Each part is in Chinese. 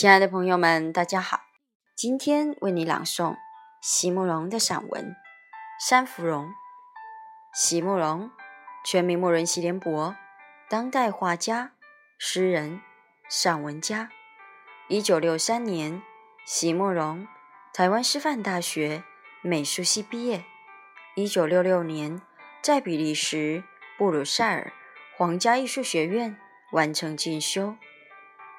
亲爱的朋友们，大家好！今天为你朗诵席慕容的散文《山芙蓉》。席慕容，全名慕容席联博，当代画家、诗人、散文家。一九六三年，席慕容台湾师范大学美术系毕业。一九六六年，在比利时布鲁塞尔皇家艺术学院完成进修，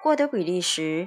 获得比利时。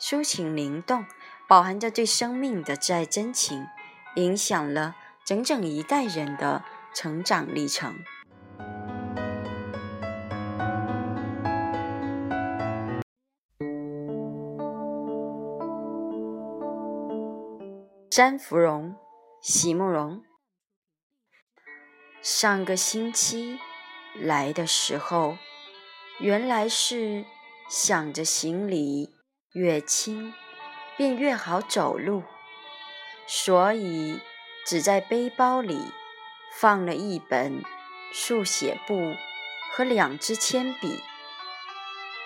抒情灵动，饱含着对生命的挚爱真情，影响了整整一代人的成长历程。山芙蓉，席慕容。上个星期来的时候，原来是想着行李。越轻，便越好走路，所以只在背包里放了一本速写簿和两支铅笔。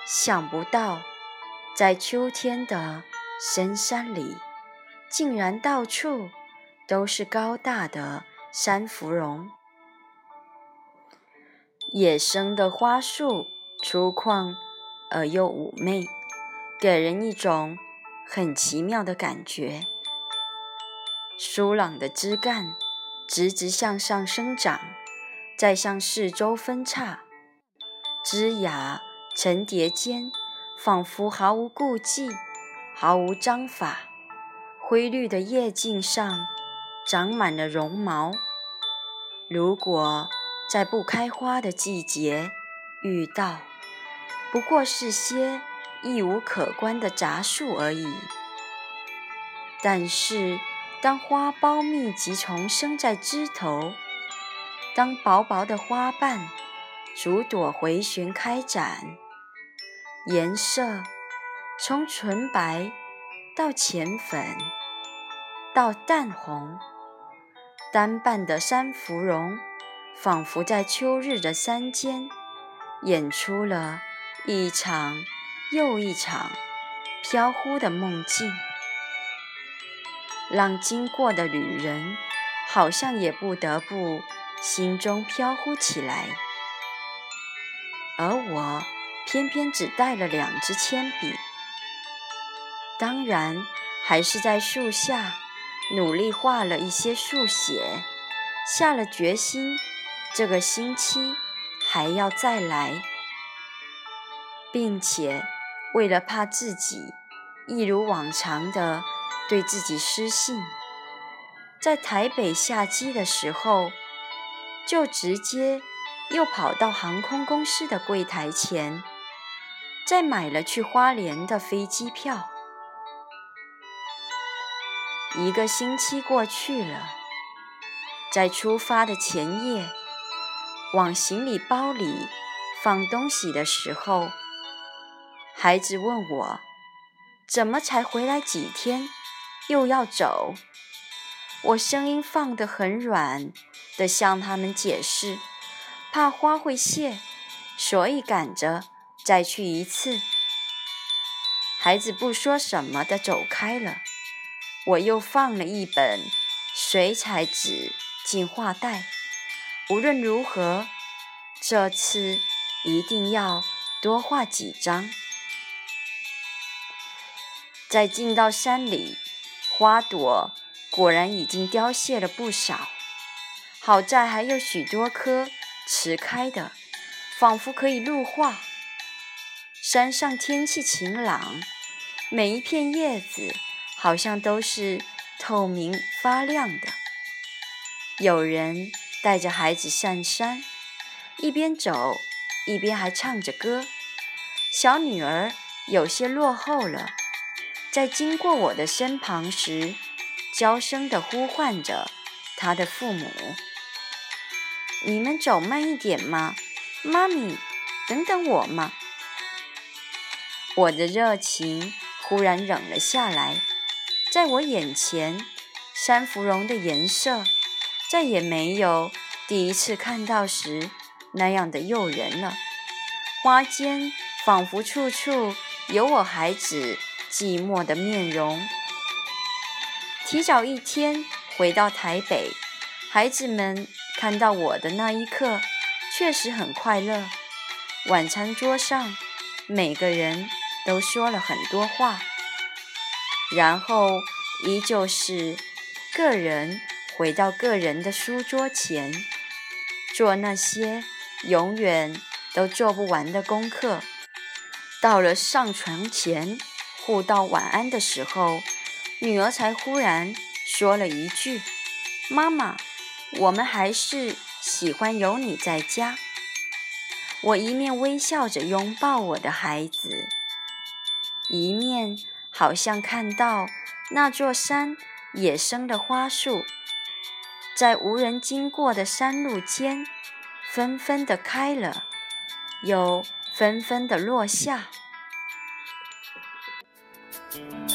想不到，在秋天的深山里，竟然到处都是高大的山芙蓉。野生的花束，粗犷而又妩媚。给人一种很奇妙的感觉。疏朗的枝干直直向上生长，再向四周分叉，枝桠层叠间，仿佛毫无顾忌，毫无章法。灰绿的叶茎上长满了绒毛。如果在不开花的季节遇到，不过是些。亦无可观的杂树而已。但是，当花苞密集丛生在枝头，当薄薄的花瓣逐朵回旋开展，颜色从纯白到浅粉到淡红，单瓣的山芙蓉仿佛在秋日的山间演出了一场。又一场飘忽的梦境，让经过的旅人好像也不得不心中飘忽起来。而我偏偏只带了两支铅笔，当然还是在树下努力画了一些速写，下了决心，这个星期还要再来，并且。为了怕自己一如往常的对自己失信，在台北下机的时候，就直接又跑到航空公司的柜台前，再买了去花莲的飞机票。一个星期过去了，在出发的前夜，往行李包里放东西的时候。孩子问我：“怎么才回来几天，又要走？”我声音放得很软的向他们解释：“怕花会谢，所以赶着再去一次。”孩子不说什么的走开了。我又放了一本水彩纸进画袋，无论如何，这次一定要多画几张。在进到山里，花朵果然已经凋谢了不少。好在还有许多棵迟开的，仿佛可以入画。山上天气晴朗，每一片叶子好像都是透明发亮的。有人带着孩子上山，一边走一边还唱着歌。小女儿有些落后了。在经过我的身旁时，娇声地呼唤着他的父母：“你们走慢一点嘛，妈咪，等等我嘛。”我的热情忽然冷了下来，在我眼前，山芙蓉的颜色再也没有第一次看到时那样的诱人了。花间仿佛处处有我孩子寂寞的面容。提早一天回到台北，孩子们看到我的那一刻，确实很快乐。晚餐桌上，每个人都说了很多话，然后依旧是个人回到个人的书桌前，做那些永远。都做不完的功课，到了上床前互道晚安的时候，女儿才忽然说了一句：“妈妈，我们还是喜欢有你在家。”我一面微笑着拥抱我的孩子，一面好像看到那座山野生的花树，在无人经过的山路间，纷纷地开了。又纷纷的落下。Thank you.